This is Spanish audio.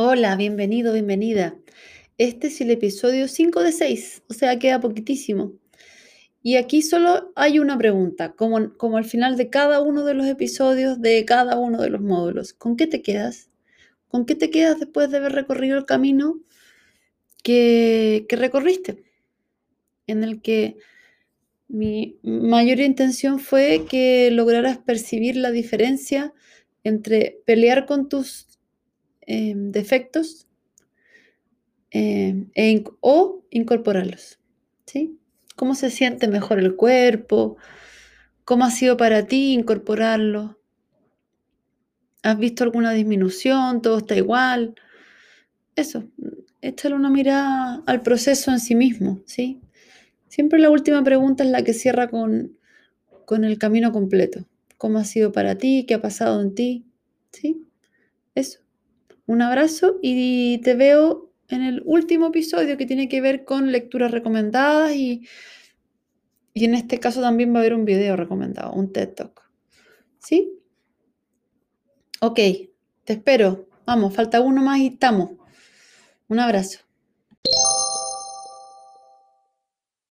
Hola, bienvenido, bienvenida. Este es el episodio 5 de 6, o sea, queda poquitísimo. Y aquí solo hay una pregunta, como, como al final de cada uno de los episodios de cada uno de los módulos. ¿Con qué te quedas? ¿Con qué te quedas después de haber recorrido el camino que, que recorriste? En el que mi mayor intención fue que lograras percibir la diferencia entre pelear con tus Em, defectos em, e o incorporarlos. ¿sí? ¿Cómo se siente mejor el cuerpo? ¿Cómo ha sido para ti incorporarlo? ¿Has visto alguna disminución? ¿Todo está igual? Eso, échale una mirada al proceso en sí mismo, ¿sí? Siempre la última pregunta es la que cierra con, con el camino completo. ¿Cómo ha sido para ti? ¿Qué ha pasado en ti? ¿Sí? Eso. Un abrazo y te veo en el último episodio que tiene que ver con lecturas recomendadas y, y en este caso también va a haber un video recomendado, un TED Talk. ¿Sí? Ok, te espero. Vamos, falta uno más y estamos. Un abrazo.